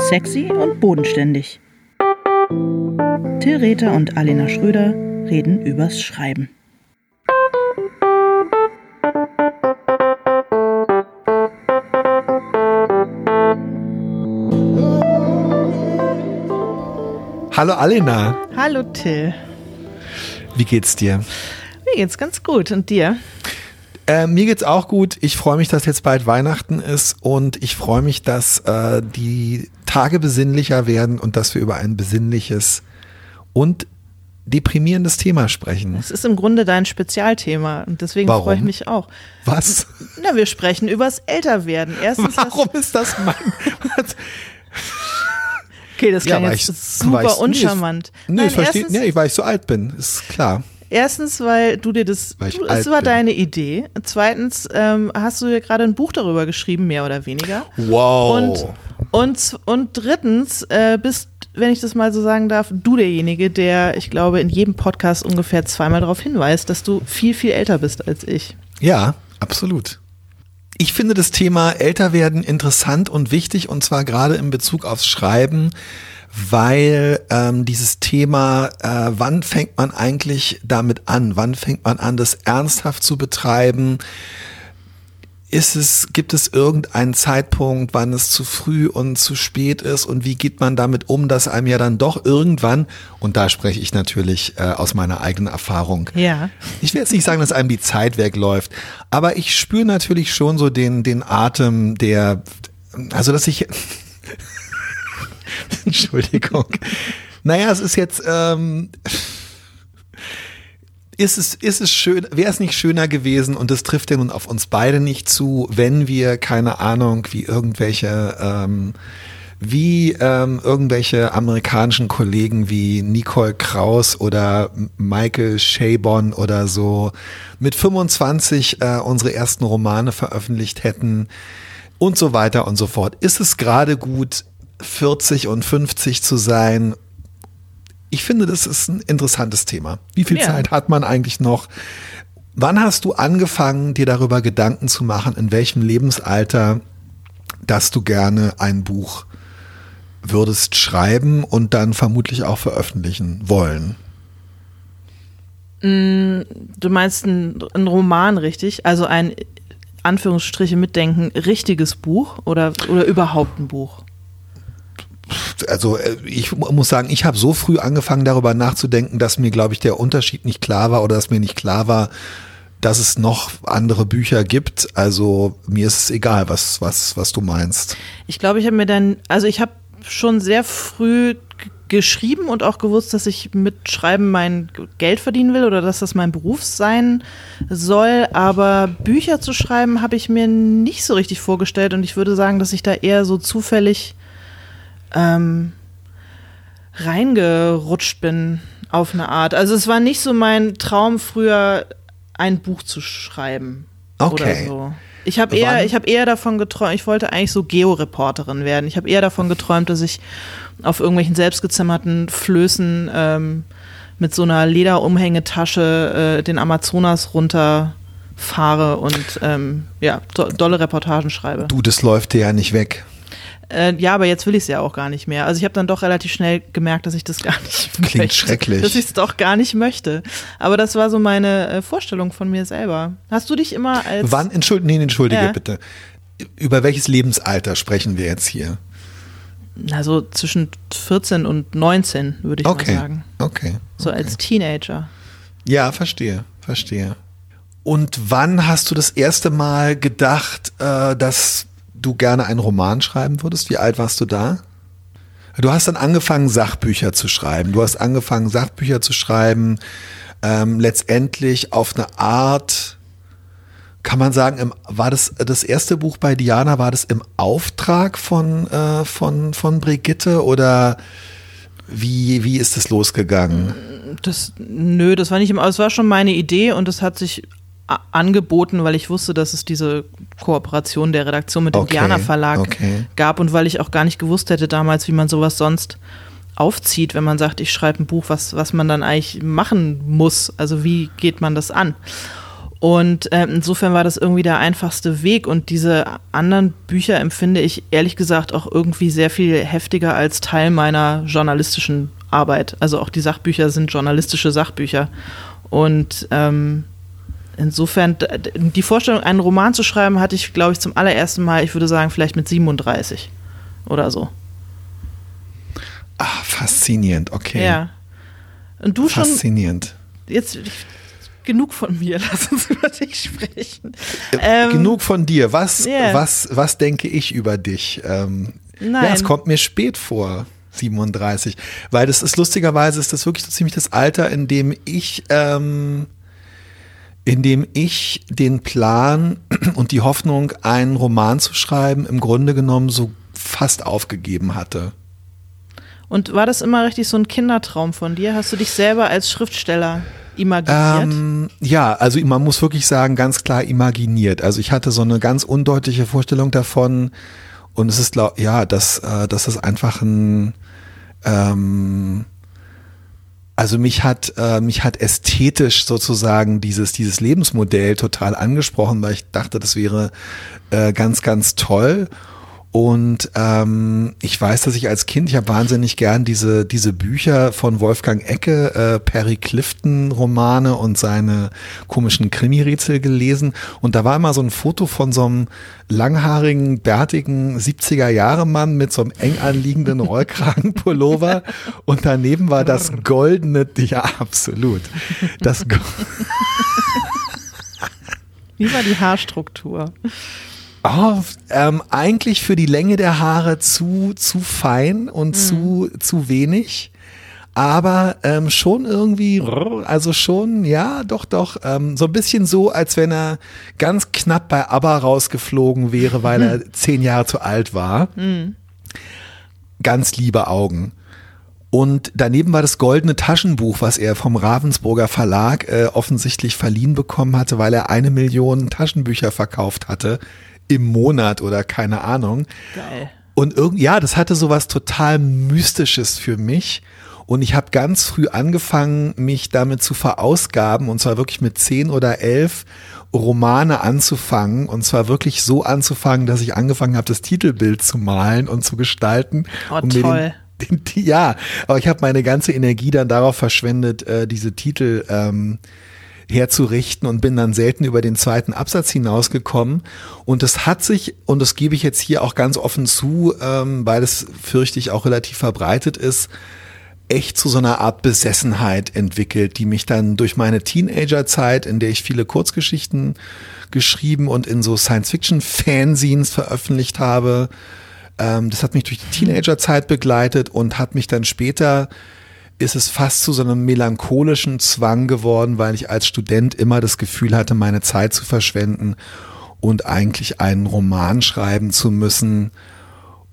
Sexy und bodenständig. Till Rether und Alena Schröder reden übers Schreiben. Hallo Alena. Hallo Till. Wie geht's dir? Mir geht's ganz gut. Und dir? Äh, mir geht's auch gut. Ich freue mich, dass jetzt bald Weihnachten ist und ich freue mich, dass äh, die Tage besinnlicher werden und dass wir über ein besinnliches und deprimierendes Thema sprechen. Es ist im Grunde dein Spezialthema und deswegen Warum? freue ich mich auch. Was? Na, wir sprechen übers Älterwerden. Erstens Warum ist das mein? Okay, das klang weil jetzt ich- super uncharmant. Nee, Nein, ich verstehe, nee, weil ich so alt bin, ist klar. Erstens, weil du dir das, Weil du, es war bin. deine Idee. Zweitens ähm, hast du ja gerade ein Buch darüber geschrieben, mehr oder weniger. Wow. Und, und, und drittens äh, bist, wenn ich das mal so sagen darf, du derjenige, der, ich glaube, in jedem Podcast ungefähr zweimal darauf hinweist, dass du viel, viel älter bist als ich. Ja, absolut. Ich finde das Thema Älterwerden interessant und wichtig und zwar gerade in Bezug aufs Schreiben, weil ähm, dieses Thema, äh, wann fängt man eigentlich damit an? Wann fängt man an, das ernsthaft zu betreiben? Ist es, gibt es irgendeinen Zeitpunkt, wann es zu früh und zu spät ist und wie geht man damit um, dass einem ja dann doch irgendwann, und da spreche ich natürlich äh, aus meiner eigenen Erfahrung, Ja. ich will jetzt nicht sagen, dass einem die Zeit wegläuft, aber ich spüre natürlich schon so den, den Atem der, also dass ich, Entschuldigung, naja, es ist jetzt, ähm, ist es, ist es schön, wäre es nicht schöner gewesen und das trifft ja nun auf uns beide nicht zu, wenn wir, keine Ahnung, wie irgendwelche, ähm, wie ähm, irgendwelche amerikanischen Kollegen wie Nicole Kraus oder Michael Chabon oder so mit 25 äh, unsere ersten Romane veröffentlicht hätten und so weiter und so fort. Ist es gerade gut, 40 und 50 zu sein? Ich finde, das ist ein interessantes Thema. Wie viel Ja. Zeit hat man eigentlich noch? Wann hast du angefangen, dir darüber Gedanken zu machen, in welchem Lebensalter, dass du gerne ein Buch würdest schreiben und dann vermutlich auch veröffentlichen wollen? Du meinst ein, ein Roman, richtig? Also ein Anführungsstriche mitdenken, richtiges Buch oder, oder überhaupt ein Buch? Also äh, ich mu- muss sagen, ich habe so früh angefangen darüber nachzudenken, dass mir, glaube ich, der Unterschied nicht klar war oder dass mir nicht klar war, dass es noch andere Bücher gibt. Also mir ist es egal, was, was, was du meinst. Ich glaube, ich habe mir dann, also ich habe schon sehr früh geschrieben und auch gewusst, dass ich mit Schreiben mein Geld verdienen will oder dass das mein Beruf sein soll. Aber Bücher zu schreiben habe ich mir nicht so richtig vorgestellt und ich würde sagen, dass ich da eher so zufällig ähm, reingerutscht bin auf eine Art. Also es war nicht so mein Traum früher, ein Buch zu schreiben Okay. oder so. Ich habe eher, ich habe eher davon geträumt, ich wollte eigentlich so Georeporterin werden. Ich habe eher davon geträumt, dass ich auf irgendwelchen selbstgezimmerten Flößen ähm, mit so einer Lederumhängetasche äh, den Amazonas runterfahre und ähm, ja, do dolle Reportagen schreibe. Du, das läuft dir ja nicht weg. Äh, ja, aber jetzt will ich es ja auch gar nicht mehr. Also ich habe dann doch relativ schnell gemerkt, dass ich das gar nicht Klingt möchte. schrecklich. Dass ich es doch gar nicht möchte. Aber das war so meine äh, Vorstellung von mir selber. Hast du dich immer als Wann, entschuldige, nee, entschuldige Ja. bitte. Über welches Lebensalter sprechen wir jetzt hier? also zwischen 14 und 19, würde ich Okay. mal sagen. Okay. So als Teenager. Ja, verstehe, verstehe. Und wann hast du das erste Mal gedacht, äh, dass du gerne einen Roman schreiben würdest? Wie alt warst du da? Du hast dann angefangen, Sachbücher zu schreiben. Du hast angefangen, Sachbücher zu schreiben, ähm, letztendlich auf eine Art, kann man sagen, im, war das das erste Buch bei Diana, war das im Auftrag von, äh, von, von Brigitte oder wie, wie ist es losgegangen? Das, nö, das war nicht immer, es war schon meine Idee und es hat sich angeboten, weil ich wusste, dass es diese Kooperation der Redaktion mit dem Okay, Diana Verlag okay. gab und weil ich auch gar nicht gewusst hätte damals, wie man sowas sonst aufzieht, wenn man sagt, ich schreibe ein Buch, was, was man dann eigentlich machen muss. Also wie geht man das an? Und äh, insofern war das irgendwie der einfachste Weg. Und diese anderen Bücher empfinde ich ehrlich gesagt auch irgendwie sehr viel heftiger als Teil meiner journalistischen Arbeit. Also auch die Sachbücher sind journalistische Sachbücher. Und ähm, insofern, die Vorstellung, einen Roman zu schreiben, hatte ich, glaube ich, zum allerersten Mal, ich würde sagen, vielleicht mit 37 oder so. Ah, faszinierend, okay. Ja. Und du faszinierend. schon. Jetzt genug von mir, lass uns über dich sprechen. Äh, ähm, genug von dir. Was, yeah. was, was denke ich über dich? Ähm, Nein. Ja, es kommt mir spät vor. 37, weil das ist lustigerweise ist das wirklich so ziemlich das Alter, in dem ich ähm, in dem ich den Plan und die Hoffnung, einen Roman zu schreiben, im Grunde genommen so fast aufgegeben hatte. Und war das immer richtig so ein Kindertraum von dir? Hast du dich selber als Schriftsteller imaginiert? Ähm, ja, also man muss wirklich sagen, ganz klar imaginiert. Also ich hatte so eine ganz undeutliche Vorstellung davon und es ist, ja, dass, äh, dass es einfach ein, ähm, also mich hat, äh, mich hat ästhetisch sozusagen dieses, dieses Lebensmodell total angesprochen, weil ich dachte, das wäre äh, ganz, ganz toll. Und ähm, ich weiß, dass ich als Kind, ich habe wahnsinnig gern diese, diese Bücher von Wolfgang Ecke, äh, Perry Clifton Romane und seine komischen Krimi-Rätsel gelesen. Und da war immer so ein Foto von so einem langhaarigen, bärtigen 70er-Jahre-Mann mit so einem eng anliegenden Rollkragenpullover. und daneben war das goldene, ja, absolut. Das Wie war die Haarstruktur? Oh, ähm, eigentlich für die Länge der Haare zu, zu fein und mhm. zu, zu wenig. Aber ähm, schon irgendwie, also schon, ja, doch, doch, ähm, so ein bisschen so, als wenn er ganz knapp bei ABBA rausgeflogen wäre, weil er zehn Jahre zu alt war. Mhm. Ganz liebe Augen. Und daneben war das goldene Taschenbuch, was er vom Ravensburger Verlag äh, offensichtlich verliehen bekommen hatte, weil er eine Million Taschenbücher verkauft hatte im Monat oder keine Ahnung. Geil. Und irgendwie, ja, das hatte sowas total Mystisches für mich. Und ich habe ganz früh angefangen, mich damit zu verausgaben, und zwar wirklich mit zehn oder elf Romane anzufangen. Und zwar wirklich so anzufangen, dass ich angefangen habe, das Titelbild zu malen und zu gestalten. Oh, toll. Den, den, ja, aber ich habe meine ganze Energie dann darauf verschwendet, äh, diese Titel ähm, herzurichten und bin dann selten über den zweiten Absatz hinausgekommen. Und es hat sich, und das gebe ich jetzt hier auch ganz offen zu, ähm, weil es fürchte ich auch relativ verbreitet ist, echt zu so einer Art Besessenheit entwickelt, die mich dann durch meine Teenagerzeit, in der ich viele Kurzgeschichten geschrieben und in so Science-Fiction-Fanzines veröffentlicht habe, ähm, das hat mich durch die Teenagerzeit begleitet und hat mich dann später ist es fast zu so einem melancholischen Zwang geworden, weil ich als Student immer das Gefühl hatte, meine Zeit zu verschwenden und eigentlich einen Roman schreiben zu müssen.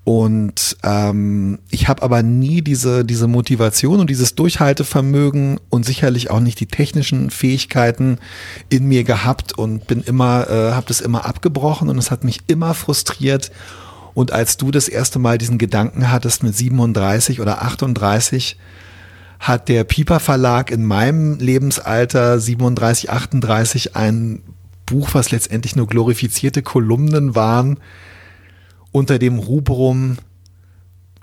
Und ähm, ich habe aber nie diese, diese Motivation und dieses Durchhaltevermögen und sicherlich auch nicht die technischen Fähigkeiten in mir gehabt und bin immer, äh, habe das immer abgebrochen und es hat mich immer frustriert. Und als du das erste Mal diesen Gedanken hattest mit 37 oder 38, hat der Piper Verlag in meinem Lebensalter 37, 38 ein Buch, was letztendlich nur glorifizierte Kolumnen waren, unter dem Rubrum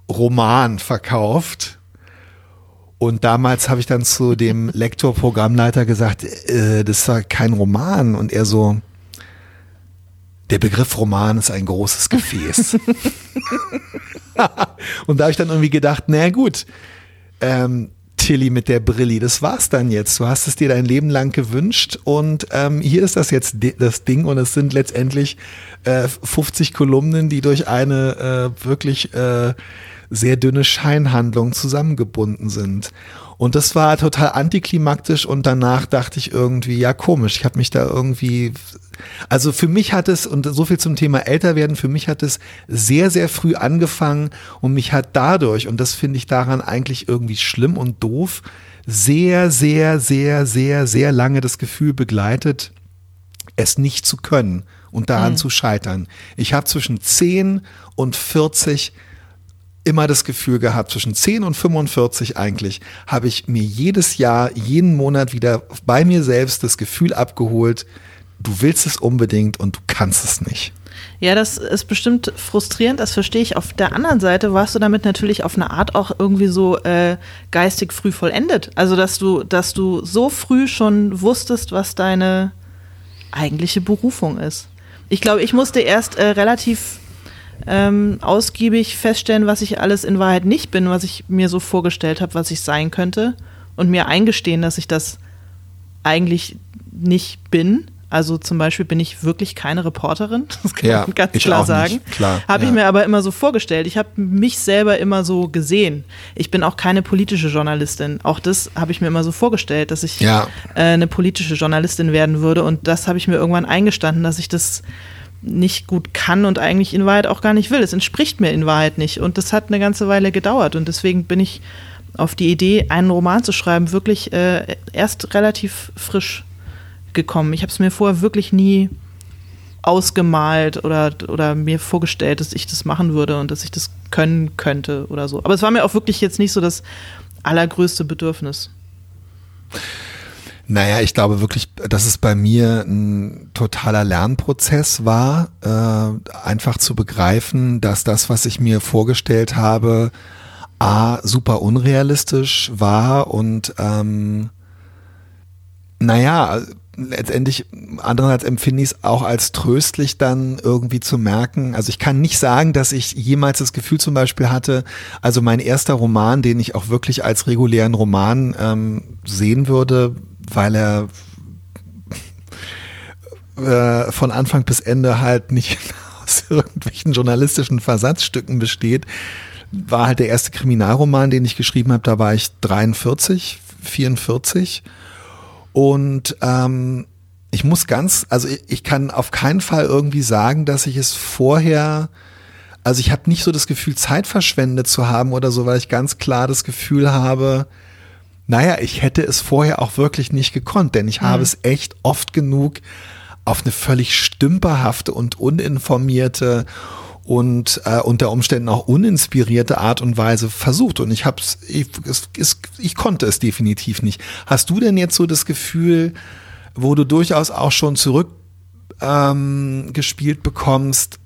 Roman verkauft. Und damals habe ich dann zu dem Lektor-Programmleiter gesagt, äh, das ist ja kein Roman. Und er so, der Begriff Roman ist ein großes Gefäß. und da habe ich dann irgendwie gedacht, na gut, ähm, Tilly mit der Brilli. Das war's dann jetzt. Du hast es dir dein Leben lang gewünscht und ähm, hier ist das jetzt das Ding und es sind letztendlich äh, 50 Kolumnen, die durch eine äh, wirklich äh, sehr dünne Scheinhandlung zusammengebunden sind. Und das war total antiklimaktisch und danach dachte ich irgendwie, ja komisch, ich habe mich da irgendwie, also für mich hat es, und so viel zum Thema älter werden, für mich hat es sehr, sehr früh angefangen und mich hat dadurch, und das finde ich daran eigentlich irgendwie schlimm und doof, sehr, sehr, sehr, sehr, sehr lange das Gefühl begleitet, es nicht zu können und daran mhm. zu scheitern. Ich habe zwischen 10 und 40 immer das Gefühl gehabt, zwischen 10 und 45 eigentlich, habe ich mir jedes Jahr, jeden Monat wieder bei mir selbst das Gefühl abgeholt, du willst es unbedingt und du kannst es nicht. Ja, das ist bestimmt frustrierend, das verstehe ich. Auf der anderen Seite warst du damit natürlich auf eine Art auch irgendwie so äh, geistig früh vollendet. Also, dass du, dass du so früh schon wusstest, was deine eigentliche Berufung ist. Ich glaube, ich musste erst äh, relativ ähm, ausgiebig feststellen, was ich alles in Wahrheit nicht bin, was ich mir so vorgestellt habe, was ich sein könnte und mir eingestehen, dass ich das eigentlich nicht bin. Also zum Beispiel bin ich wirklich keine Reporterin, das kann Ja, man ganz klar sagen. Habe ja. ich mir aber immer so vorgestellt. Ich habe mich selber immer so gesehen. Ich bin auch keine politische Journalistin. Auch das habe ich mir immer so vorgestellt, dass ich Ja. äh, eine politische Journalistin werden würde. Und das habe ich mir irgendwann eingestanden, dass ich das nicht gut kann und eigentlich in Wahrheit auch gar nicht will. Es entspricht mir in Wahrheit nicht. Und das hat eine ganze Weile gedauert. Und deswegen bin ich auf die Idee, einen Roman zu schreiben, wirklich äh, erst relativ frisch gekommen. Ich habe es mir vorher wirklich nie ausgemalt oder, oder mir vorgestellt, dass ich das machen würde und dass ich das können könnte oder so. Aber es war mir auch wirklich jetzt nicht so das allergrößte Bedürfnis. Naja, ich glaube wirklich, dass es bei mir ein totaler Lernprozess war, äh, einfach zu begreifen, dass das, was ich mir vorgestellt habe, A, super unrealistisch war und ähm, naja, letztendlich andererseits empfinde ich es auch als tröstlich dann irgendwie zu merken. Also ich kann nicht sagen, dass ich jemals das Gefühl zum Beispiel hatte, also mein erster Roman, den ich auch wirklich als regulären Roman ähm, sehen würde, weil er äh, von Anfang bis Ende halt nicht aus irgendwelchen journalistischen Versatzstücken besteht, war halt der erste Kriminalroman, den ich geschrieben habe. Da war ich 43, 44 und ähm, ich muss ganz, also ich, ich kann auf keinen Fall irgendwie sagen, dass ich es vorher, also ich habe nicht so das Gefühl, Zeit verschwendet zu haben oder so, weil ich ganz klar das Gefühl habe, naja, ich hätte es vorher auch wirklich nicht gekonnt, denn ich habe es echt oft genug auf eine völlig stümperhafte und uninformierte und äh, unter Umständen auch uninspirierte Art und Weise versucht. Und ich hab's, ich, es, es, ich konnte es definitiv nicht. Hast du denn jetzt so das Gefühl, wo du durchaus auch schon zurück ähm, gespielt bekommst,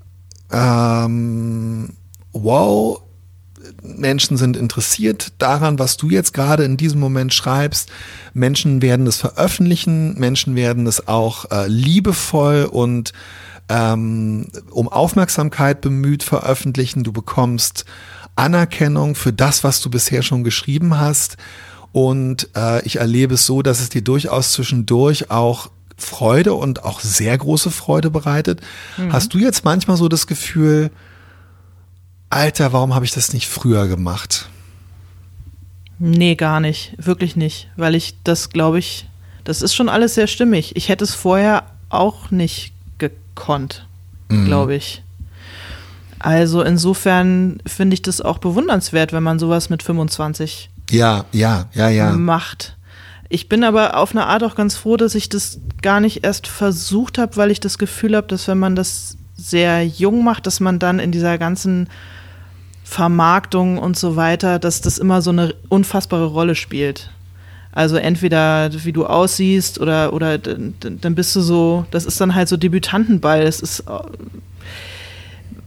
ähm, wow, Menschen sind interessiert daran, was du jetzt gerade in diesem Moment schreibst. Menschen werden es veröffentlichen, Menschen werden es auch äh, liebevoll und ähm, um Aufmerksamkeit bemüht veröffentlichen. Du bekommst Anerkennung für das, was du bisher schon geschrieben hast. Und äh, ich erlebe es so, dass es dir durchaus zwischendurch auch Freude und auch sehr große Freude bereitet. Hast du jetzt manchmal so das Gefühl, Alter, warum habe ich das nicht früher gemacht? Nee, gar nicht. Wirklich nicht. Weil ich das, glaube ich, das ist schon alles sehr stimmig. Ich hätte es vorher auch nicht gekonnt, glaube ich. Also insofern finde ich das auch bewundernswert, wenn man sowas mit 25 Ja, ja, ja, ja. macht. Ich bin aber auf eine Art auch ganz froh, dass ich das gar nicht erst versucht habe, weil ich das Gefühl habe, dass wenn man das sehr jung macht, dass man dann in dieser ganzen Vermarktung und so weiter, dass das immer so eine unfassbare Rolle spielt. Also entweder wie du aussiehst oder, oder dann bist du so, das ist dann halt so Debütantenball. Das ist äh,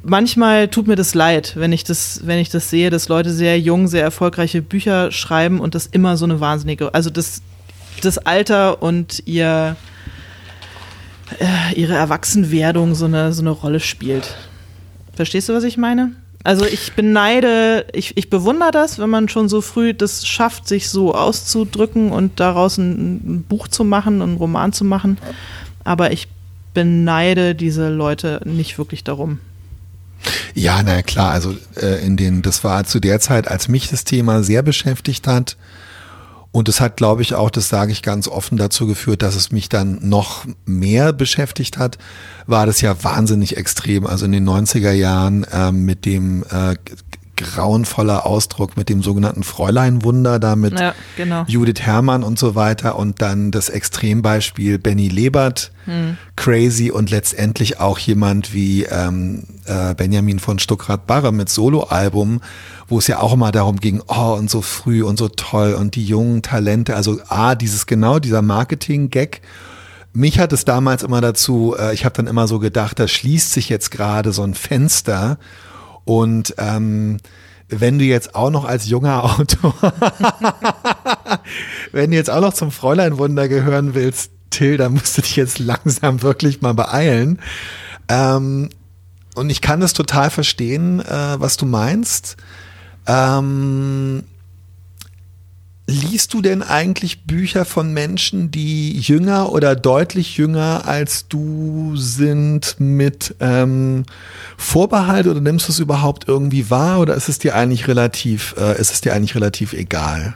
manchmal tut mir das leid, wenn ich das, wenn ich das sehe, dass Leute sehr jung, sehr erfolgreiche Bücher schreiben und das immer so eine wahnsinnige, also das, das Alter und ihr äh, ihre Erwachsenwerdung so eine, so eine Rolle spielt. Verstehst du, was ich meine? Also ich beneide, ich, ich bewundere das, wenn man schon so früh das schafft, sich so auszudrücken und daraus ein, ein Buch zu machen, einen Roman zu machen. Aber ich beneide diese Leute nicht wirklich darum. Ja, na klar, also äh, in den, das war zu der Zeit, als mich das Thema sehr beschäftigt hat. Und es hat, glaube ich, auch, das sage ich ganz offen, dazu geführt, dass es mich dann noch mehr beschäftigt hat, war das ja wahnsinnig extrem. Also in den 90er Jahren ähm, mit dem äh, grauenvoller Ausdruck mit dem sogenannten Fräuleinwunder, da mit Ja, genau. Judith Herrmann und so weiter und dann das Extrembeispiel Benny Lebert, Hm. Crazy und letztendlich auch jemand wie ähm, äh, Benjamin von Stuckrad-Barre mit Soloalbum, wo es ja auch immer darum ging, oh und so früh und so toll und die jungen Talente, also A, dieses genau, dieser Marketing-Gag mich hat es damals immer dazu, äh, ich habe dann immer so gedacht, da schließt sich jetzt gerade so ein Fenster und ähm, wenn du jetzt auch noch als junger Autor, wenn du jetzt auch noch zum Fräuleinwunder gehören willst, Till, dann musst du dich jetzt langsam wirklich mal beeilen. Ähm, und ich kann es total verstehen, äh, was du meinst. Ähm, Liest du denn eigentlich Bücher von Menschen, die jünger oder deutlich jünger als du sind mit ähm, Vorbehalt oder nimmst du es überhaupt irgendwie wahr oder ist es dir eigentlich relativ, äh, ist es dir eigentlich relativ egal?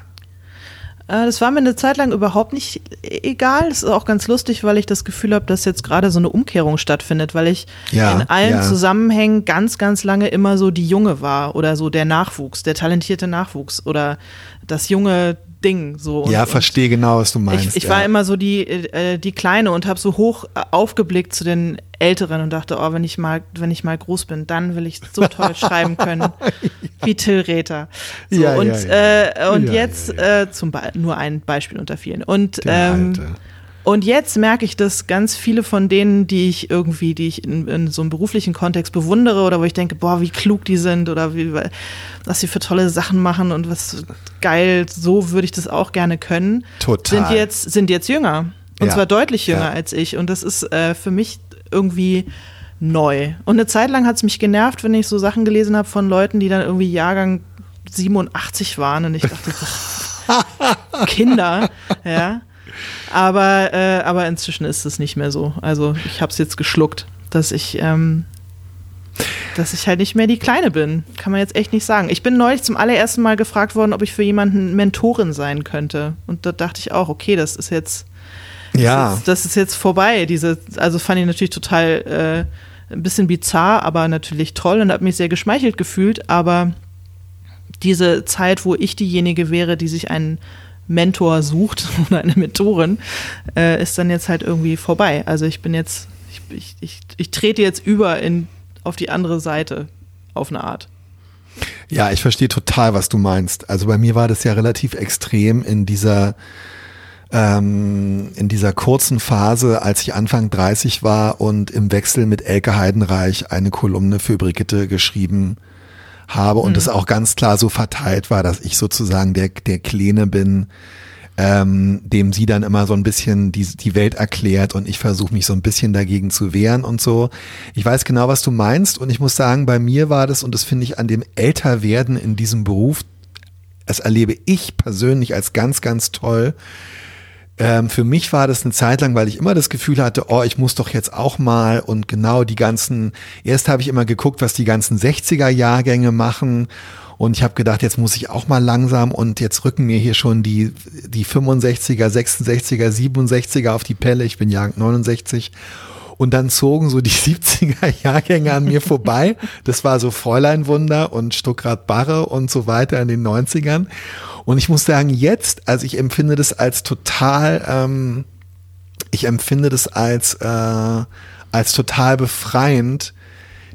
Äh, Das war mir eine Zeit lang überhaupt nicht e- egal. Das ist auch ganz lustig, weil ich das Gefühl habe, dass jetzt gerade so eine Umkehrung stattfindet, weil ich Ja, in allen ja. Zusammenhängen ganz, ganz lange immer so die Junge war oder so der Nachwuchs, der talentierte Nachwuchs oder das junge Ding. So. Ja, und verstehe genau, was du meinst. Ich, ich ja. war immer so die, äh, die Kleine und habe so hoch äh, aufgeblickt zu den Älteren und dachte, oh, wenn ich mal, wenn ich mal groß bin, dann will ich so toll schreiben können wie Till Räther. So, Ja, ja, und ja. Äh, und Ja, jetzt ja, Äh, zum Be nur ein Beispiel unter vielen. Und ähm. Und jetzt merke ich, dass ganz viele von denen, die ich irgendwie, die ich in, in so einem beruflichen Kontext bewundere oder wo ich denke, boah, wie klug die sind oder wie, was sie für tolle Sachen machen und was geil, so würde ich das auch gerne können, Total. sind jetzt, sind jetzt jünger. Und Ja. zwar deutlich jünger Ja. als ich. Und das ist äh, für mich irgendwie neu. Und eine Zeit lang hat es mich genervt, wenn ich so Sachen gelesen habe von Leuten, die dann irgendwie Jahrgang 87 waren und ich dachte, Kinder, ja. Aber, äh, aber inzwischen ist es nicht mehr so. Also ich habe es jetzt geschluckt, dass ich, ähm, dass ich halt nicht mehr die Kleine bin. Kann man jetzt echt nicht sagen. Ich bin neulich zum allerersten Mal gefragt worden, ob ich für jemanden Mentorin sein könnte. Und da dachte ich auch, okay, das ist jetzt, ja. das, ist, das ist jetzt vorbei. Diese, also fand ich natürlich total äh, ein bisschen bizarr, aber natürlich toll und habe mich sehr geschmeichelt gefühlt. Aber diese Zeit, wo ich diejenige wäre, die sich einen Mentor sucht oder eine Mentorin, äh, ist dann jetzt halt irgendwie vorbei. Also ich bin jetzt, ich, ich, ich, ich trete jetzt über in, auf die andere Seite auf eine Art. Ja, ich verstehe total, was du meinst. Also bei mir war das ja relativ extrem in dieser ähm, in dieser kurzen Phase, als ich Anfang 30 war und im Wechsel mit Elke Heidenreich eine Kolumne für Brigitte geschrieben habe und es auch ganz klar so verteilt war, dass ich sozusagen der, der Kleine bin, ähm, dem sie dann immer so ein bisschen die, die Welt erklärt und ich versuche mich so ein bisschen dagegen zu wehren und so. Ich weiß genau, was du meinst und ich muss sagen, bei mir war das und das finde ich an dem Älterwerden in diesem Beruf, das erlebe ich persönlich als ganz, ganz toll. Ähm, für mich war das eine Zeit lang, weil ich immer das Gefühl hatte, oh, ich muss doch jetzt auch mal und genau die ganzen, erst habe ich immer geguckt, was die ganzen 60er Jahrgänge machen und ich habe gedacht, jetzt muss ich auch mal langsam und jetzt rücken mir hier schon die, die 65er, 66er, 67er auf die Pelle. Ich bin Jahrgang 69. Und dann zogen so die 70er Jahrgänge an mir vorbei. Das war so Fräuleinwunder und Stuckrad Barre und so weiter in den 90ern. Und ich muss sagen, jetzt, also ich empfinde das als total, ähm, ich empfinde das als, äh, als total befreiend,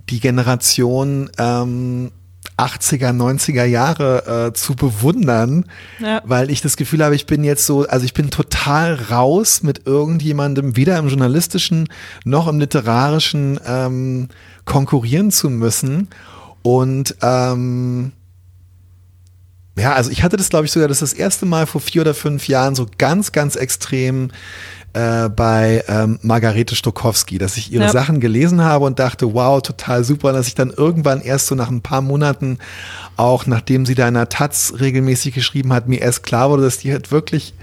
die Generation ähm, 80er, 90er Jahre äh, zu bewundern, Ja. weil ich das Gefühl habe, ich bin jetzt so, also ich bin total raus mit irgendjemandem, weder im journalistischen noch im literarischen ähm, konkurrieren zu müssen. Und ähm, ja, also ich hatte das, glaube ich, sogar das, das erste Mal vor vier oder fünf Jahren so ganz, ganz extrem äh, bei ähm, Margarete Stokowski, dass ich ihre Ja. Sachen gelesen habe und dachte, wow, total super, dass ich dann irgendwann erst so nach ein paar Monaten, auch nachdem sie da in der Taz regelmäßig geschrieben hat, mir erst klar wurde, dass die halt wirklich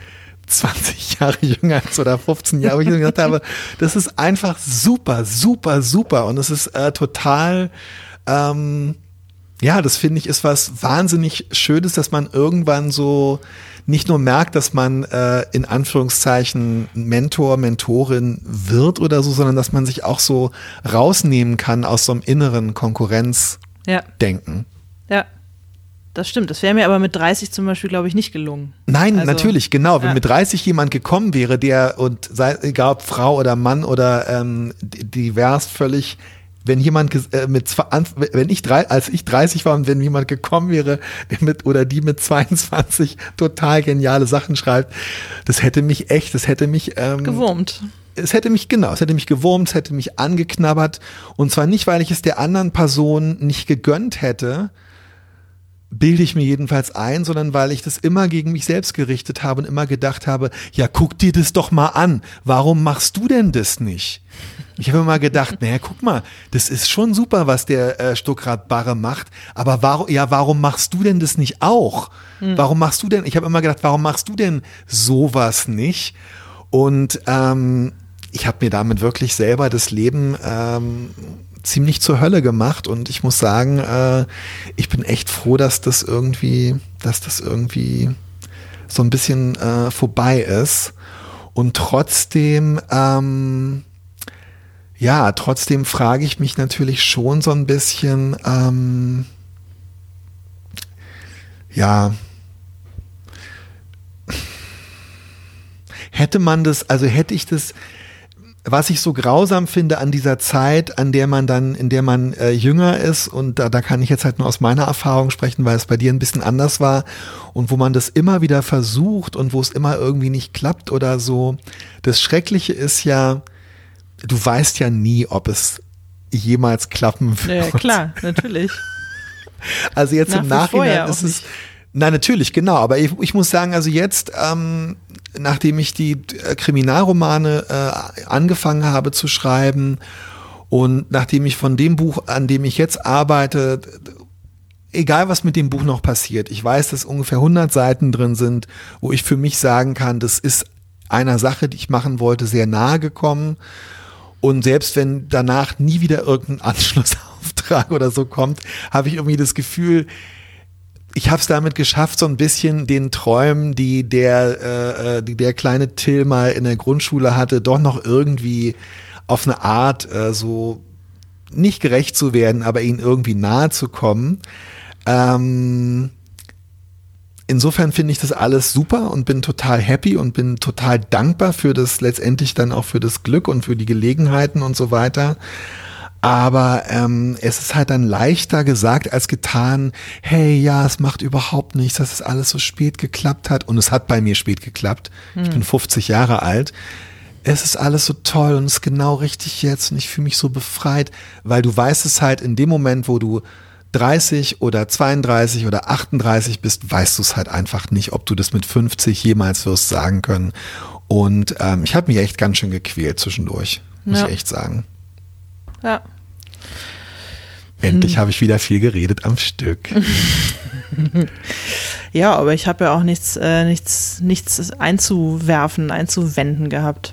20 Jahre jünger ist oder 15 Jahre, wo ich gedacht habe, das ist einfach super, super, super und es ist äh, total, ähm, ja, das finde ich ist was wahnsinnig Schönes, dass man irgendwann so nicht nur merkt, dass man äh, in Anführungszeichen Mentor, Mentorin wird oder so, sondern dass man sich auch so rausnehmen kann aus so einem inneren Konkurrenzdenken. Ja. Ja. Das stimmt. Das wäre mir aber mit 30 zum Beispiel, glaube ich, nicht gelungen. Nein, Also, natürlich, genau. Wenn ja. mit 30 jemand gekommen wäre, der und sei, egal ob Frau oder Mann oder ähm, divers völlig, wenn jemand äh, mit zwei, wenn ich drei, als ich 30 war und wenn jemand gekommen wäre, der mit oder die mit 22 total geniale Sachen schreibt, das hätte mich echt, das hätte mich ähm, Gewurmt. es hätte mich, genau, es hätte mich gewurmt, es hätte mich angeknabbert. Und zwar nicht, weil ich es der anderen Person nicht gegönnt hätte, bilde ich mir jedenfalls ein, sondern weil ich das immer gegen mich selbst gerichtet habe und immer gedacht habe, ja, guck dir das doch mal an. Warum machst du denn das nicht? Ich habe immer gedacht, naja, guck mal, das ist schon super, was der äh, Stuckrad Barre macht, aber warum, ja, warum machst du denn das nicht auch? Warum machst du denn, ich habe immer gedacht, warum machst du denn sowas nicht? Und ähm, ich habe mir damit wirklich selber das Leben ähm, ziemlich zur Hölle gemacht und ich muss sagen, äh, ich bin echt froh, dass das irgendwie, dass das irgendwie so ein bisschen äh, vorbei ist. Und trotzdem, ähm, ja, trotzdem frage ich mich natürlich schon so ein bisschen, ähm, ja, hätte man das, also hätte ich das, was ich so grausam finde an dieser Zeit, an der man dann, in der man äh, jünger ist, und da, da kann ich jetzt halt nur aus meiner Erfahrung sprechen, weil es bei dir ein bisschen anders war und wo man das immer wieder versucht und wo es immer irgendwie nicht klappt oder so. Das Schreckliche ist ja, du weißt ja nie, ob es jemals klappen wird. Ja, klar, natürlich. Also jetzt Nach im Nachhinein ist es. nicht. Na natürlich, genau. Aber ich, ich muss sagen, also jetzt, ähm, nachdem ich die äh, Kriminalromane äh, angefangen habe zu schreiben und nachdem ich von dem Buch, an dem ich jetzt arbeite, egal was mit dem Buch noch passiert, ich weiß, dass ungefähr 100 Seiten drin sind, wo ich für mich sagen kann, das ist einer Sache, die ich machen wollte, sehr nahe gekommen. Und selbst wenn danach nie wieder irgendein Anschlussauftrag oder so kommt, habe ich irgendwie das Gefühl, ich habe es damit geschafft, so ein bisschen den Träumen, die der, äh, äh, die der kleine Till mal in der Grundschule hatte, doch noch irgendwie auf eine Art äh, so nicht gerecht zu werden, aber ihnen irgendwie nahe zu kommen. Ähm, insofern finde ich das alles super und bin total happy und bin total dankbar für das letztendlich dann auch für das Glück und für die Gelegenheiten und so weiter. Aber ähm, es ist halt dann leichter gesagt als getan, hey, ja, es macht überhaupt nichts, dass es alles so spät geklappt hat. Und es hat bei mir spät geklappt. Ich bin 50 Jahre alt. Es ist alles so toll und es ist genau richtig jetzt und ich fühle mich so befreit, weil du weißt es halt in dem Moment, wo du 30 oder 32 oder 38 bist, weißt du es halt einfach nicht, ob du das mit 50 jemals wirst sagen können. Und ähm, ich habe mich echt ganz schön gequält zwischendurch, muss Ja. ich echt sagen. Ja. Endlich habe ich wieder viel geredet am Stück. Ja, aber ich habe ja auch nichts, äh, nichts, nichts einzuwerfen, einzuwenden gehabt.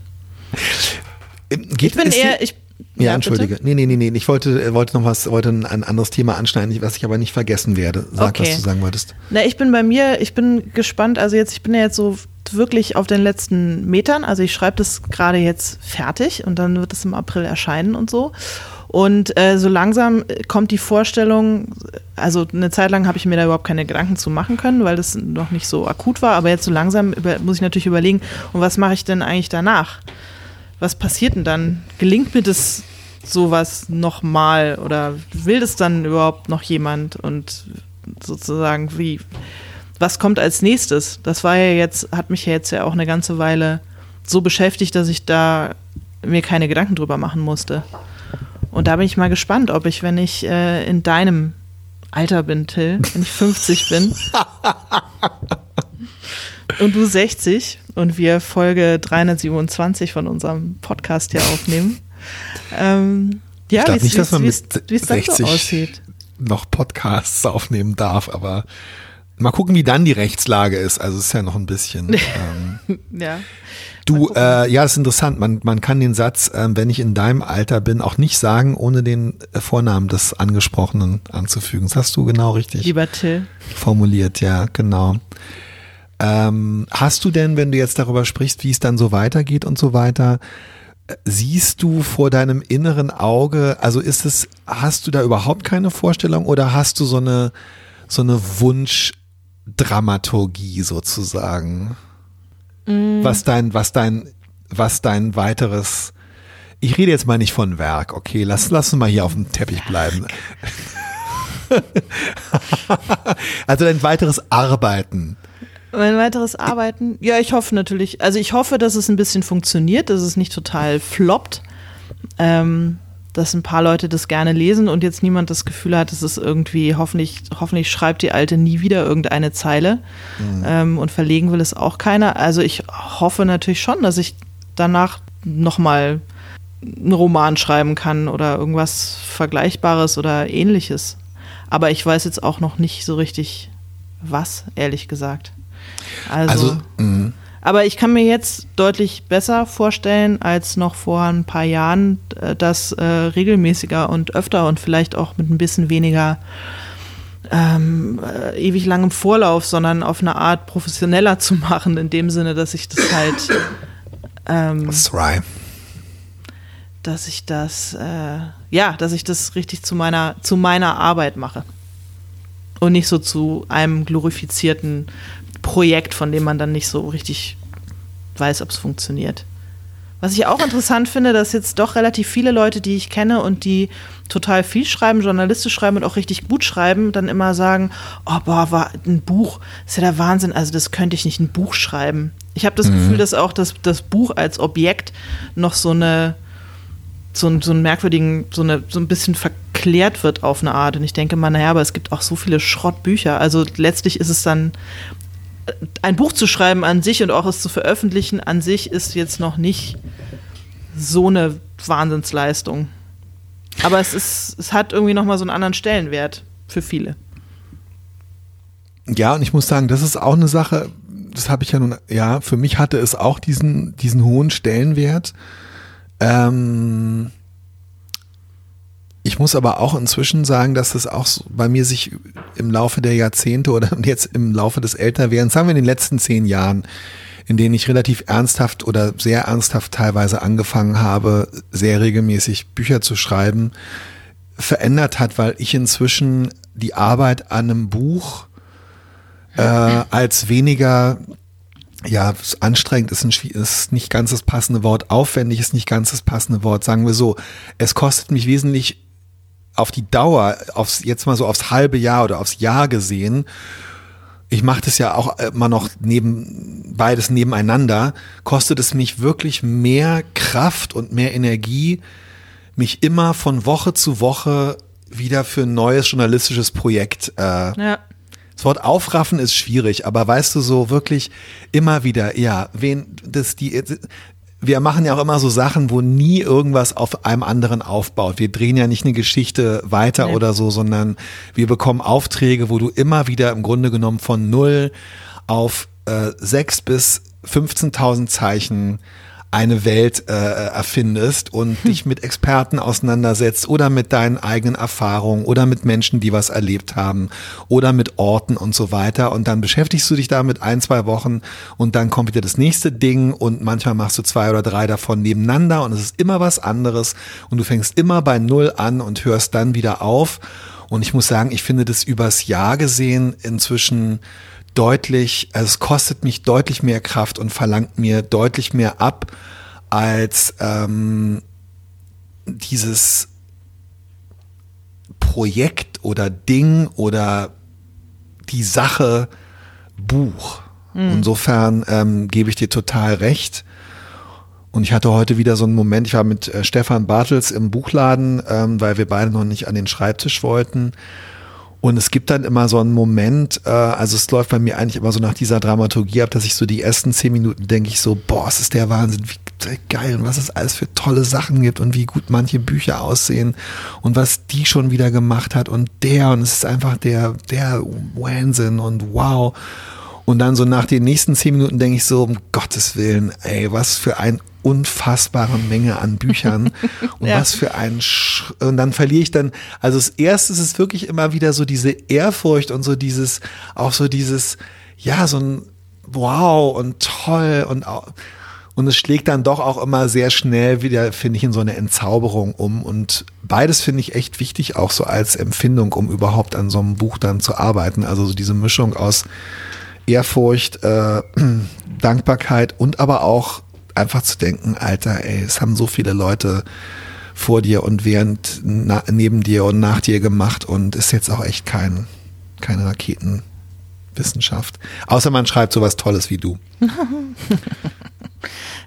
Ähm, Geht, Ich bin eher, ich, ja, bitte? entschuldige. Nee, nee, nee, nee. Ich wollte, äh, wollte noch was, wollte ein, ein anderes Thema anschneiden, was ich aber nicht vergessen werde. Sag, Okay. was du sagen wolltest. Na, ich bin bei mir, ich bin gespannt, also jetzt, ich bin ja jetzt so wirklich auf den letzten Metern, also ich schreibe das gerade jetzt fertig und dann wird es im April erscheinen und so. Und äh, so langsam kommt die Vorstellung, also eine Zeit lang habe ich mir da überhaupt keine Gedanken zu machen können, weil das noch nicht so akut war, aber jetzt so langsam über, muss ich natürlich überlegen, und was mache ich denn eigentlich danach? Was passiert denn dann? Gelingt mir das sowas nochmal oder will das dann überhaupt noch jemand und sozusagen wie, was kommt als nächstes? Das war ja jetzt, hat mich ja jetzt ja auch eine ganze Weile so beschäftigt, dass ich da mir keine Gedanken drüber machen musste. Und da bin ich mal gespannt, ob ich, wenn ich äh, in deinem Alter bin, Till, wenn ich 50 bin und du 60 und wir Folge 327 von unserem Podcast hier aufnehmen. Ähm, ja, Ich glaub wie's- nicht, dass man mit wie's dann so 60 aussieht. noch Podcasts aufnehmen darf, aber mal gucken, wie dann die Rechtslage ist. Also es ist ja noch ein bisschen. ähm, Ja. du, äh, ja, ist interessant. Man, man kann den Satz, ähm, wenn ich in deinem Alter bin, auch nicht sagen, ohne den äh, Vornamen des Angesprochenen anzufügen. Das hast du genau richtig Lieber Till. formuliert, ja, genau. Ähm, hast du denn, wenn du jetzt darüber sprichst, wie es dann so weitergeht und so weiter, äh, siehst du vor deinem inneren Auge, also ist es, hast du da überhaupt keine Vorstellung oder hast du so eine, so eine Wunschdramaturgie sozusagen? Mm. Was dein, was dein, was dein weiteres, ich rede jetzt mal nicht von Werk, okay, lass, lass uns mal hier auf dem Teppich bleiben. also dein weiteres Arbeiten. Mein weiteres Arbeiten, ja, ich hoffe natürlich, also ich hoffe, dass es ein bisschen funktioniert, dass es nicht total floppt. Ähm, dass ein paar Leute das gerne lesen und jetzt niemand das Gefühl hat, dass es irgendwie, hoffentlich, hoffentlich schreibt die Alte nie wieder irgendeine Zeile mhm. ähm, und verlegen will es auch keiner. Also ich hoffe natürlich schon, dass ich danach nochmal einen Roman schreiben kann oder irgendwas Vergleichbares oder ähnliches. Aber ich weiß jetzt auch noch nicht so richtig, was, ehrlich gesagt. Also, also mhm. Aber ich kann mir jetzt deutlich besser vorstellen als noch vor ein paar Jahren, äh, das äh, regelmäßiger und öfter und vielleicht auch mit ein bisschen weniger ähm, äh, ewig langem Vorlauf, sondern auf eine Art professioneller zu machen, in dem Sinne, dass ich das halt. Ähm, right. Dass ich das, äh, ja, dass ich das richtig zu meiner, zu meiner Arbeit mache. Und nicht so zu einem glorifizierten Projekt, von dem man dann nicht so richtig weiß, ob es funktioniert. Was ich auch interessant finde, dass jetzt doch relativ viele Leute, die ich kenne und die total viel schreiben, journalistisch schreiben und auch richtig gut schreiben, dann immer sagen, oh boah, war ein Buch, ist ja der Wahnsinn, also das könnte ich nicht ein Buch schreiben. Ich habe das mhm. Gefühl, dass auch das, das Buch als Objekt noch so eine so, so einen merkwürdigen, so, eine, so ein bisschen verklärt wird auf eine Art. Und ich denke mal, naja, aber es gibt auch so viele Schrottbücher. Also letztlich ist es dann ein Buch zu schreiben an sich und auch es zu veröffentlichen an sich ist jetzt noch nicht so eine Wahnsinnsleistung. Aber es ist, es hat irgendwie nochmal so einen anderen Stellenwert für viele. Ja, und ich muss sagen, das ist auch eine Sache, das habe ich ja nun, ja, für mich hatte es auch diesen, diesen hohen Stellenwert. Ähm, ich muss aber auch inzwischen sagen, dass es auch bei mir sich im Laufe der Jahrzehnte oder jetzt im Laufe des Älterwerdens, sagen wir in den letzten zehn Jahren, in denen ich relativ ernsthaft oder sehr ernsthaft teilweise angefangen habe, sehr regelmäßig Bücher zu schreiben, verändert hat, weil ich inzwischen die Arbeit an einem Buch äh, als weniger ja, anstrengend ist, ein, ist nicht ganz das passende Wort, aufwendig ist nicht ganz das passende Wort, sagen wir so. Es kostet mich wesentlich auf die Dauer, aufs, jetzt mal so aufs halbe Jahr oder aufs Jahr gesehen, ich mache das ja auch immer noch neben beides nebeneinander, kostet es mich wirklich mehr Kraft und mehr Energie, mich immer von Woche zu Woche wieder für ein neues journalistisches Projekt. Äh, ja. Das Wort aufraffen ist schwierig, aber weißt du so wirklich immer wieder, ja, wen das die wir machen ja auch immer so Sachen, wo nie irgendwas auf einem anderen aufbaut. Wir drehen ja nicht eine Geschichte weiter nee. oder so, sondern wir bekommen Aufträge, wo du immer wieder im Grunde genommen von null auf äh, sechs bis 15.000 Zeichen eine Welt äh, erfindest und hm. dich mit Experten auseinandersetzt oder mit deinen eigenen Erfahrungen oder mit Menschen, die was erlebt haben oder mit Orten und so weiter. Und dann beschäftigst du dich damit ein, zwei Wochen und dann kommt wieder das nächste Ding und manchmal machst du zwei oder drei davon nebeneinander und es ist immer was anderes und du fängst immer bei Null an und hörst dann wieder auf. Und ich muss sagen, ich finde das übers Jahr gesehen inzwischen deutlich, also es kostet mich deutlich mehr Kraft und verlangt mir deutlich mehr ab als ähm, dieses Projekt oder Ding oder die Sache Buch. Mhm. Insofern ähm, gebe ich dir total recht. Und ich hatte heute wieder so einen Moment, ich war mit äh, Stefan Bartels im Buchladen, ähm, weil wir beide noch nicht an den Schreibtisch wollten. Und es gibt dann immer so einen Moment, äh, also es läuft bei mir eigentlich immer so nach dieser Dramaturgie ab, dass ich so die ersten zehn Minuten denke ich so, boah, es ist der Wahnsinn, wie geil und was es alles für tolle Sachen gibt und wie gut manche Bücher aussehen und was die schon wieder gemacht hat und der und es ist einfach der, der Wahnsinn und wow. Und dann so nach den nächsten zehn Minuten denke ich so, um Gottes Willen, ey, was für ein unfassbare Menge an Büchern und ja. was für ein Sch und dann verliere ich dann also das erste ist wirklich immer wieder so diese Ehrfurcht und so dieses auch so dieses ja so ein wow und toll und auch Und es schlägt dann doch auch immer sehr schnell wieder, finde ich, in so eine Entzauberung um. Und beides finde ich echt wichtig, auch so als Empfindung, um überhaupt an so einem Buch dann zu arbeiten. Also so diese Mischung aus Ehrfurcht, äh, Dankbarkeit und aber auch einfach zu denken, Alter, ey, es haben so viele Leute vor dir und während na, neben dir und nach dir gemacht und ist jetzt auch echt kein, keine Raketenwissenschaft. Außer man schreibt sowas Tolles wie du.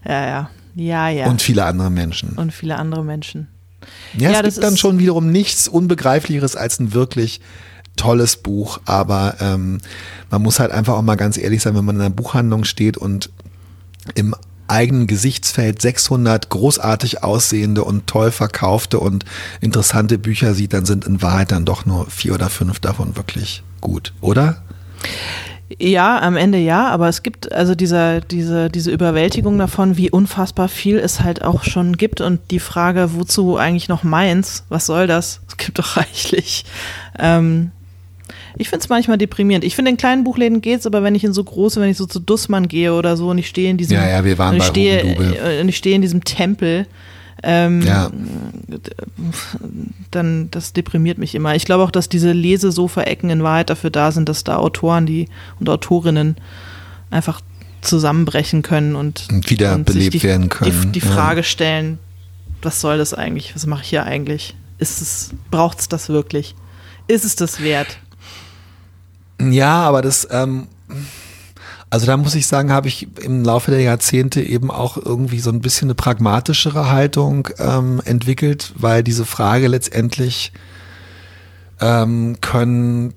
ja, ja. Ja, ja. Und viele andere Menschen. Und viele andere Menschen. Ja, ja es gibt dann schon wiederum nichts Unbegreiflicheres als ein wirklich tolles Buch, aber ähm, man muss halt einfach auch mal ganz ehrlich sein, wenn man in einer Buchhandlung steht und im eigenen Gesichtsfeld 600 großartig aussehende und toll verkaufte und interessante Bücher sieht, dann sind in Wahrheit dann doch nur vier oder fünf davon wirklich gut, oder? Ja, am Ende ja, aber es gibt also dieser, diese, diese Überwältigung davon, wie unfassbar viel es halt auch schon gibt und die Frage, wozu eigentlich noch meins, was soll das? Es gibt doch reichlich. Ähm, ich finde es manchmal deprimierend. Ich finde, in kleinen Buchläden geht es, aber wenn ich in so große, wenn ich so zu Dussmann gehe oder so und ich stehe in diesem, ja, ja, wir waren und ich stehe, äh, und ich stehe in diesem Tempel, ähm, ja. dann das deprimiert mich immer. Ich glaube auch, dass diese Lesesofa-Ecken in Wahrheit dafür da sind, dass da Autoren die und Autorinnen einfach zusammenbrechen können und, und wieder und belebt die, werden können. Die, die Frage stellen, was soll das eigentlich? Was mache ich hier eigentlich? Ist es, braucht es das wirklich? Ist es das wert? Ja, aber das, ähm, also da muss ich sagen, habe ich im Laufe der Jahrzehnte eben auch irgendwie so ein bisschen eine pragmatischere Haltung ähm, entwickelt, weil diese Frage letztendlich ähm, können,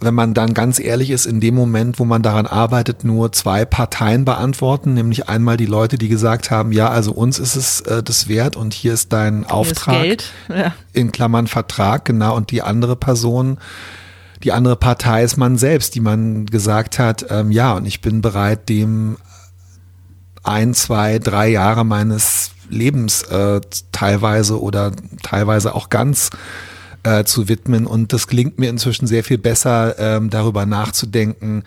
wenn man dann ganz ehrlich ist, in dem Moment, wo man daran arbeitet, nur zwei Parteien beantworten, nämlich einmal die Leute, die gesagt haben, ja, also uns ist es äh, das wert und hier ist dein hier Auftrag, ist Geld. Ja. in Klammern Vertrag, genau, und die andere Person, die andere Partei ist man selbst, die man gesagt hat, ähm, ja, und ich bin bereit, dem ein, zwei, drei Jahre meines Lebens äh, teilweise oder teilweise auch ganz äh, zu widmen. Und das gelingt mir inzwischen sehr viel besser, ähm, darüber nachzudenken,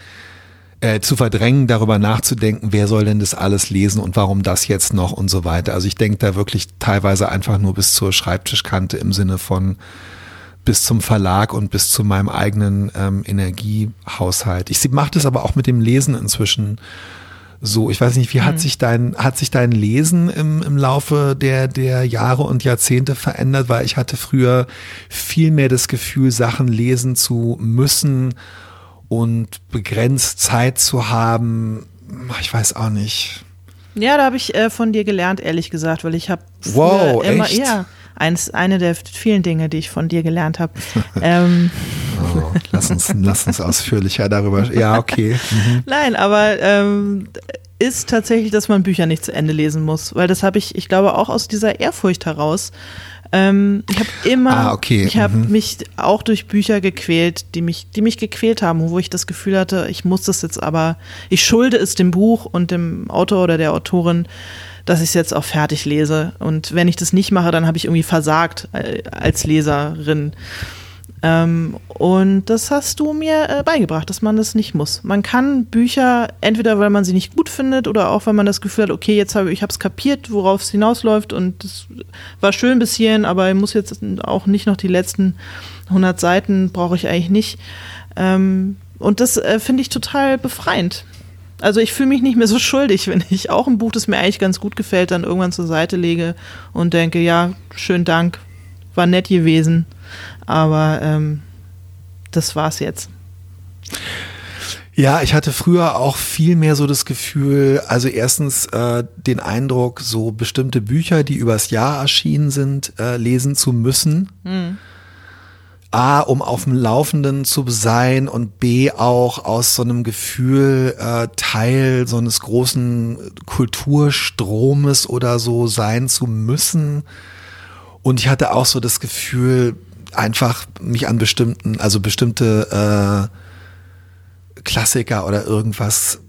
äh, zu verdrängen, darüber nachzudenken, wer soll denn das alles lesen und warum das jetzt noch und so weiter. Also ich denke da wirklich teilweise einfach nur bis zur Schreibtischkante im Sinne von, bis zum Verlag und bis zu meinem eigenen ähm, Energiehaushalt. Ich mache das aber auch mit dem Lesen inzwischen so. Ich weiß nicht, wie mhm. hat sich dein, hat sich dein Lesen im, im Laufe der, der Jahre und Jahrzehnte verändert? Weil ich hatte früher viel mehr das Gefühl, Sachen lesen zu müssen und begrenzt Zeit zu haben. Ich weiß auch nicht. Ja, da habe ich äh, von dir gelernt, ehrlich gesagt, weil ich habe wow, immer, echt? ja, eins, eine der vielen Dinge, die ich von dir gelernt habe. ähm. oh, lass, uns, lass uns ausführlicher darüber. Ja, okay. Mhm. Nein, aber ähm, ist tatsächlich, dass man Bücher nicht zu Ende lesen muss, weil das habe ich, ich glaube, auch aus dieser Ehrfurcht heraus. Ähm, ich habe immer, ah, okay. ich habe mhm. mich auch durch Bücher gequält, die mich, die mich gequält haben, wo ich das Gefühl hatte, ich muss das jetzt aber, ich schulde es dem Buch und dem Autor oder der Autorin, dass ich es jetzt auch fertig lese. Und wenn ich das nicht mache, dann habe ich irgendwie versagt äh, als Leserin. Ähm, und das hast du mir äh, beigebracht, dass man das nicht muss. Man kann Bücher entweder, weil man sie nicht gut findet oder auch, weil man das Gefühl hat, okay, jetzt habe ich es kapiert, worauf es hinausläuft und das war schön bis hierhin, aber ich muss jetzt auch nicht noch die letzten 100 Seiten, brauche ich eigentlich nicht. Ähm, und das äh, finde ich total befreiend. Also ich fühle mich nicht mehr so schuldig, wenn ich auch ein Buch, das mir eigentlich ganz gut gefällt, dann irgendwann zur Seite lege und denke, ja, schönen Dank, war nett gewesen, aber ähm, das war's jetzt. Ja, ich hatte früher auch viel mehr so das Gefühl, also erstens äh, den Eindruck, so bestimmte Bücher, die übers Jahr erschienen sind, äh, lesen zu müssen. Mhm. A, um auf dem Laufenden zu sein und B, auch aus so einem Gefühl, äh, Teil so eines großen Kulturstromes oder so sein zu müssen. Und ich hatte auch so das Gefühl, einfach mich an bestimmten, also bestimmte äh, Klassiker oder irgendwas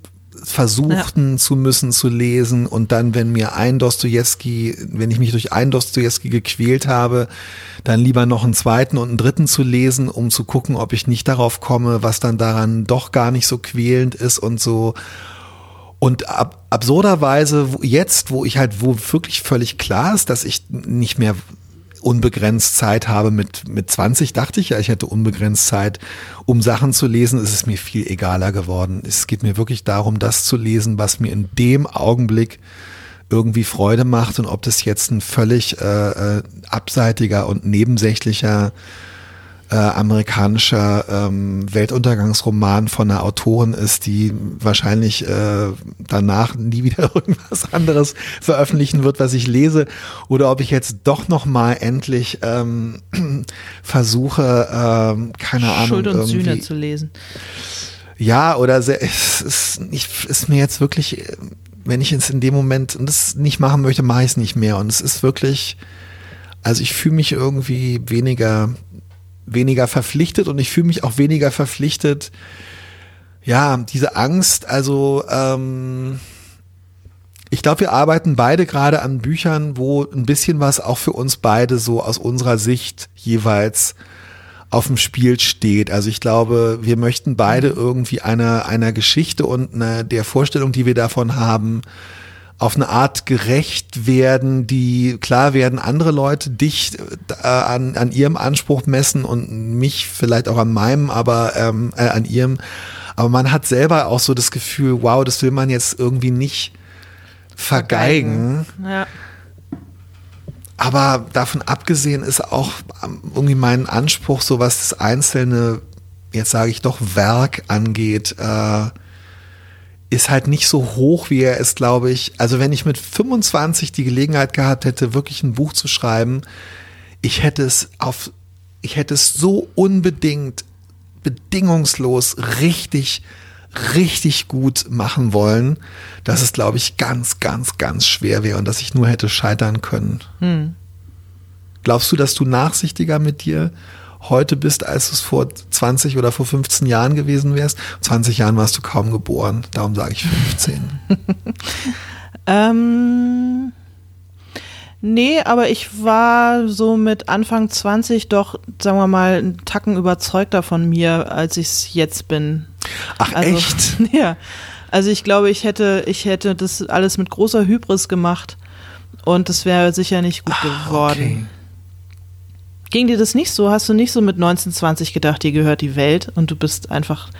versuchten ja. zu müssen zu lesen und dann, wenn mir ein Dostoevsky, wenn ich mich durch einen Dostoevsky gequält habe, dann lieber noch einen zweiten und einen dritten zu lesen, um zu gucken, ob ich nicht darauf komme, was dann daran doch gar nicht so quälend ist und so. Und ab, absurderweise jetzt, wo ich halt, wo wirklich völlig klar ist, dass ich nicht mehr unbegrenzt Zeit habe. Mit, mit 20 dachte ich ja, ich hätte unbegrenzt Zeit, um Sachen zu lesen. Es ist mir viel egaler geworden. Es geht mir wirklich darum, das zu lesen, was mir in dem Augenblick irgendwie Freude macht und ob das jetzt ein völlig äh, äh abseitiger und nebensächlicher äh, amerikanischer ähm, Weltuntergangsroman von einer Autorin ist, die wahrscheinlich äh, danach nie wieder irgendwas anderes veröffentlichen wird, was ich lese, oder ob ich jetzt doch noch mal endlich ähm, versuche, ähm, keine Ahnung, Schuld und Sühne zu lesen. Ja, oder sehr, es ist, ich, ist mir jetzt wirklich, wenn ich es in dem Moment das nicht machen möchte, mache ich es nicht mehr. Und es ist wirklich, also ich fühle mich irgendwie weniger weniger verpflichtet und ich fühle mich auch weniger verpflichtet. Ja, diese Angst, also ähm, ich glaube, wir arbeiten beide gerade an Büchern, wo ein bisschen was auch für uns beide so aus unserer Sicht jeweils auf dem Spiel steht. Also ich glaube, wir möchten beide irgendwie einer, einer Geschichte und eine, der Vorstellung, die wir davon haben, auf eine Art gerecht werden, die klar werden andere Leute dich äh, an, an ihrem Anspruch messen und mich vielleicht auch an meinem, aber ähm, äh, an ihrem. Aber man hat selber auch so das Gefühl, wow, das will man jetzt irgendwie nicht vergeigen. Ja. Aber davon abgesehen ist auch ähm, irgendwie mein Anspruch, so was das einzelne, jetzt sage ich doch, Werk angeht, äh, ist halt nicht so hoch, wie er ist, glaube ich. Also wenn ich mit 25 die Gelegenheit gehabt hätte, wirklich ein Buch zu schreiben, ich hätte es auf, ich hätte es so unbedingt, bedingungslos, richtig, richtig gut machen wollen, dass es, glaube ich, ganz, ganz, ganz schwer wäre und dass ich nur hätte scheitern können. Hm. Glaubst du, dass du nachsichtiger mit dir heute bist, als du es vor 20 oder vor 15 Jahren gewesen wärst. 20 Jahren warst du kaum geboren, darum sage ich 15. ähm, nee, aber ich war so mit Anfang 20 doch, sagen wir mal, einen Tacken überzeugter von mir, als ich es jetzt bin. Ach also, echt? Ja. Also ich glaube, ich hätte, ich hätte das alles mit großer Hybris gemacht und das wäre sicher nicht gut ah, geworden. Okay. Ging dir das nicht so? Hast du nicht so mit 1920 gedacht, dir gehört die Welt und du bist einfach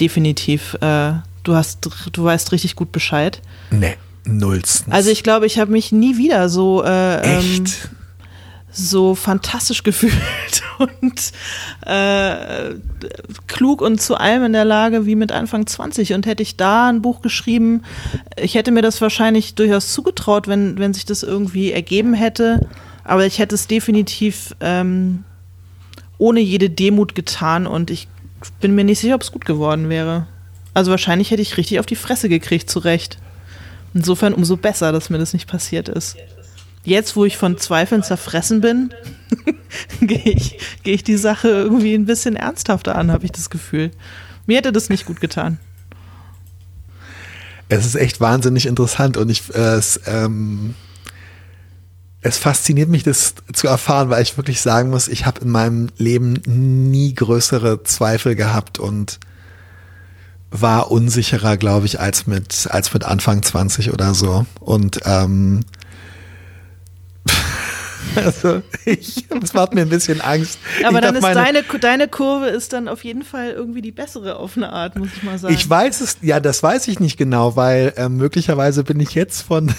definitiv, äh, du hast, du weißt richtig gut Bescheid? Nee, nullstens. Also ich glaube, ich habe mich nie wieder so äh, Echt? Ähm, so fantastisch gefühlt und äh, klug und zu allem in der Lage wie mit Anfang 20. Und hätte ich da ein Buch geschrieben, ich hätte mir das wahrscheinlich durchaus zugetraut, wenn, wenn sich das irgendwie ergeben hätte. Aber ich hätte es definitiv ähm, ohne jede Demut getan und ich bin mir nicht sicher, ob es gut geworden wäre. Also wahrscheinlich hätte ich richtig auf die Fresse gekriegt, zu Recht. Insofern umso besser, dass mir das nicht passiert ist. Jetzt, wo ich von Zweifeln zerfressen bin, gehe ich, geh ich die Sache irgendwie ein bisschen ernsthafter an, habe ich das Gefühl. Mir hätte das nicht gut getan. Es ist echt wahnsinnig interessant und ich, äh, es, ähm, es fasziniert mich, das zu erfahren, weil ich wirklich sagen muss, ich habe in meinem Leben nie größere Zweifel gehabt und war unsicherer, glaube ich, als mit, als mit Anfang 20 oder so. Und ähm, also ich, es macht mir ein bisschen Angst. Aber ich dann ist deine, deine Kurve ist dann auf jeden Fall irgendwie die bessere auf eine Art, muss ich mal sagen. Ich weiß es, ja, das weiß ich nicht genau, weil äh, möglicherweise bin ich jetzt von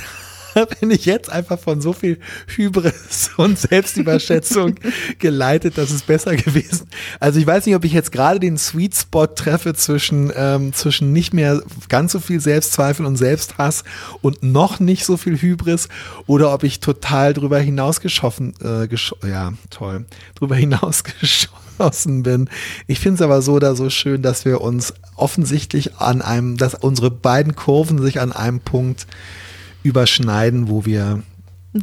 bin ich jetzt einfach von so viel Hybris und Selbstüberschätzung geleitet, dass es besser gewesen. Also ich weiß nicht, ob ich jetzt gerade den Sweet Spot treffe zwischen, ähm, zwischen nicht mehr ganz so viel Selbstzweifel und Selbsthass und noch nicht so viel Hybris oder ob ich total drüber hinausgeschossen, äh, ja, toll, drüber hinausgeschossen bin. Ich finde es aber so oder so schön, dass wir uns offensichtlich an einem, dass unsere beiden Kurven sich an einem Punkt überschneiden, wo wir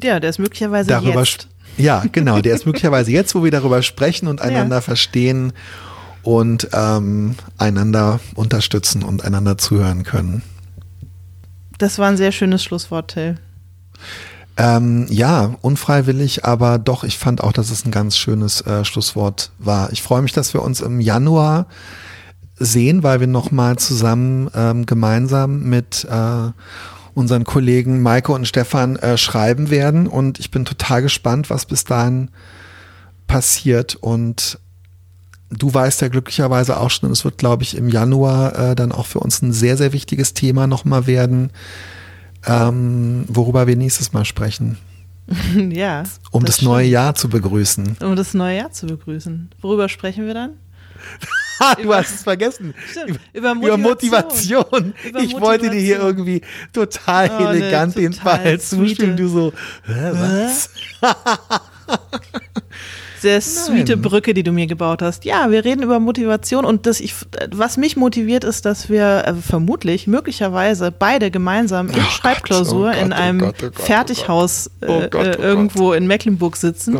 ja, der ist möglicherweise darüber jetzt. Ja, genau, der ist möglicherweise jetzt, wo wir darüber sprechen und einander ja. verstehen und ähm, einander unterstützen und einander zuhören können. Das war ein sehr schönes Schlusswort, Till. Ähm, ja, unfreiwillig, aber doch, ich fand auch, dass es ein ganz schönes äh, Schlusswort war. Ich freue mich, dass wir uns im Januar sehen, weil wir nochmal zusammen ähm, gemeinsam mit äh, unseren Kollegen Maike und Stefan äh, schreiben werden. Und ich bin total gespannt, was bis dahin passiert. Und du weißt ja glücklicherweise auch schon, es wird, glaube ich, im Januar äh, dann auch für uns ein sehr, sehr wichtiges Thema nochmal werden, ähm, worüber wir nächstes Mal sprechen. ja. Um das, das neue Jahr zu begrüßen. Um das neue Jahr zu begrüßen. Worüber sprechen wir dann? du hast es vergessen. Stimmt, über, Motivation. Über Motivation. Über ich wollte dir hier irgendwie total oh, elegant ne, den Ball zustimmen. Du so, Hä, was? Sehr sweete Brücke, die du mir gebaut hast. Ja, wir reden über Motivation und das ich, was mich motiviert ist, dass wir äh, vermutlich, möglicherweise beide gemeinsam in oh Schreibklausur Gott, oh Gott, in einem oh Gott, Fertighaus äh, äh, irgendwo in Mecklenburg sitzen,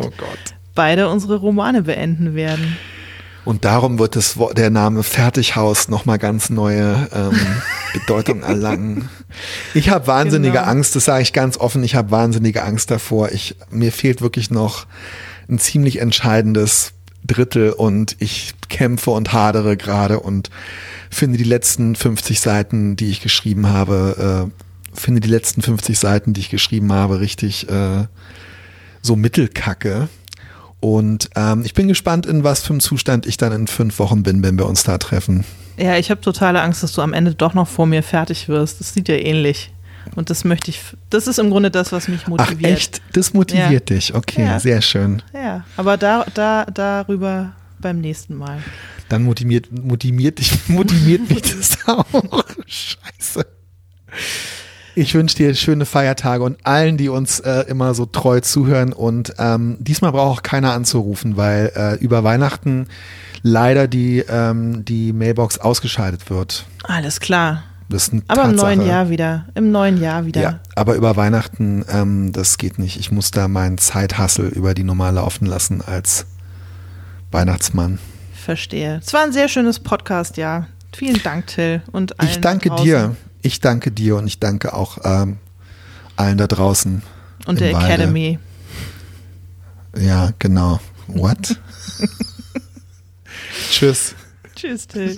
beide unsere Romane beenden werden. Und darum wird das, der Name Fertighaus nochmal ganz neue ähm, Bedeutung erlangen. Ich habe wahnsinnige genau. Angst, das sage ich ganz offen, ich habe wahnsinnige Angst davor. Ich, mir fehlt wirklich noch ein ziemlich entscheidendes Drittel und ich kämpfe und hadere gerade und finde die letzten 50 Seiten, die ich geschrieben habe, äh, finde die letzten 50 Seiten, die ich geschrieben habe, richtig äh, so Mittelkacke. Und ähm, ich bin gespannt, in was für einem Zustand ich dann in fünf Wochen bin, wenn wir uns da treffen. Ja, ich habe totale Angst, dass du am Ende doch noch vor mir fertig wirst. Das sieht ja ähnlich. Und das möchte ich, das ist im Grunde das, was mich motiviert. Ach echt? Das motiviert ja. dich. Okay, ja. sehr schön. Ja, aber da, da, darüber beim nächsten Mal. Dann motiviert, motiviert, dich, motiviert mich das auch. Scheiße. Ich wünsche dir schöne Feiertage und allen, die uns äh, immer so treu zuhören. Und ähm, diesmal braucht auch keiner anzurufen, weil äh, über Weihnachten leider die, ähm, die Mailbox ausgeschaltet wird. Alles klar. aber im neuen Jahr wieder. Im neuen Jahr wieder. Ja, aber über Weihnachten, ähm, das geht nicht. Ich muss da meinen Zeithassel über die normal laufen lassen als Weihnachtsmann. Verstehe. Es war ein sehr schönes Podcast, ja. Vielen Dank, Till. Und ich danke draußen. dir. Ich danke dir und ich danke auch ähm, allen da draußen. Und der Walde. Academy. Ja, genau. What? Tschüss. Tschüss, Till.